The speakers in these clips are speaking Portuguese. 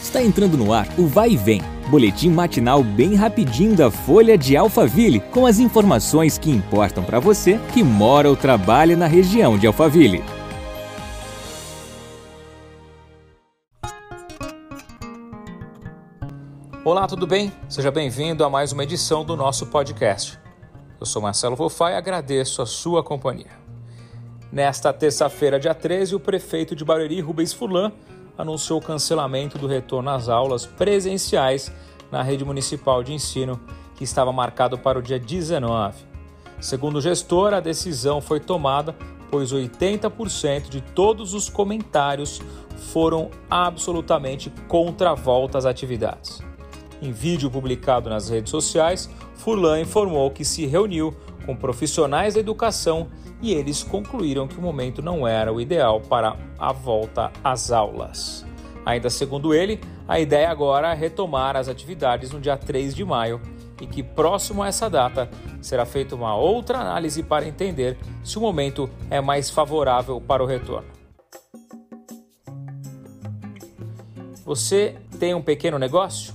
Está entrando no ar o Vai e Vem, boletim matinal bem rapidinho da Folha de Alphaville, com as informações que importam para você que mora ou trabalha na região de Alphaville. Olá, tudo bem? Seja bem-vindo a mais uma edição do nosso podcast. Eu sou Marcelo Vofá e agradeço a sua companhia. Nesta terça-feira, dia 13, o prefeito de Barueri, Rubens Fulan, anunciou o cancelamento do retorno às aulas presenciais na rede municipal de ensino, que estava marcado para o dia 19. Segundo o gestor, a decisão foi tomada pois 80% de todos os comentários foram absolutamente contra a volta às atividades. Em vídeo publicado nas redes sociais, Furlan informou que se reuniu com profissionais da educação e eles concluíram que o momento não era o ideal para a volta às aulas. Ainda segundo ele, a ideia agora é retomar as atividades no dia 3 de maio e que próximo a essa data será feita uma outra análise para entender se o momento é mais favorável para o retorno. Você tem um pequeno negócio?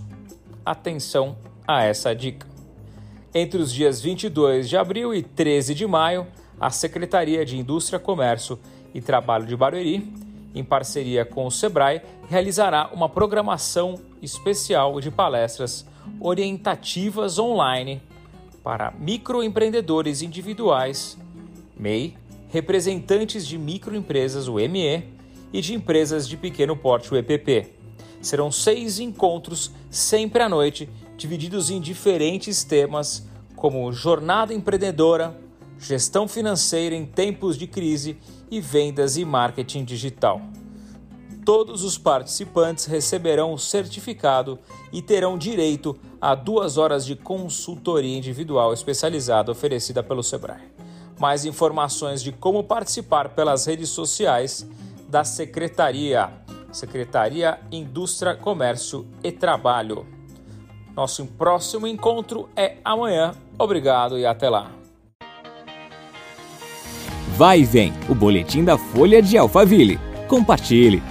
Atenção a essa dica. Entre os dias 22 de abril e 13 de maio, a Secretaria de Indústria, Comércio e Trabalho de Barueri, em parceria com o Sebrae, realizará uma programação especial de palestras orientativas online para microempreendedores individuais, MEI, representantes de microempresas, o ME, e de empresas de pequeno porte, o EPP. Serão seis encontros, sempre à noite, divididos em diferentes temas, como jornada empreendedora, gestão financeira em tempos de crise e vendas e marketing digital. Todos os participantes receberão o certificado e terão direito a duas horas de consultoria individual especializada oferecida pelo Sebrae. Mais informações de como participar pelas redes sociais da Secretaria, Secretaria Indústria, Comércio e Trabalho. Nosso próximo encontro é amanhã. Obrigado e até lá. Vai e vem, o boletim da Folha de Alphaville. Compartilhe.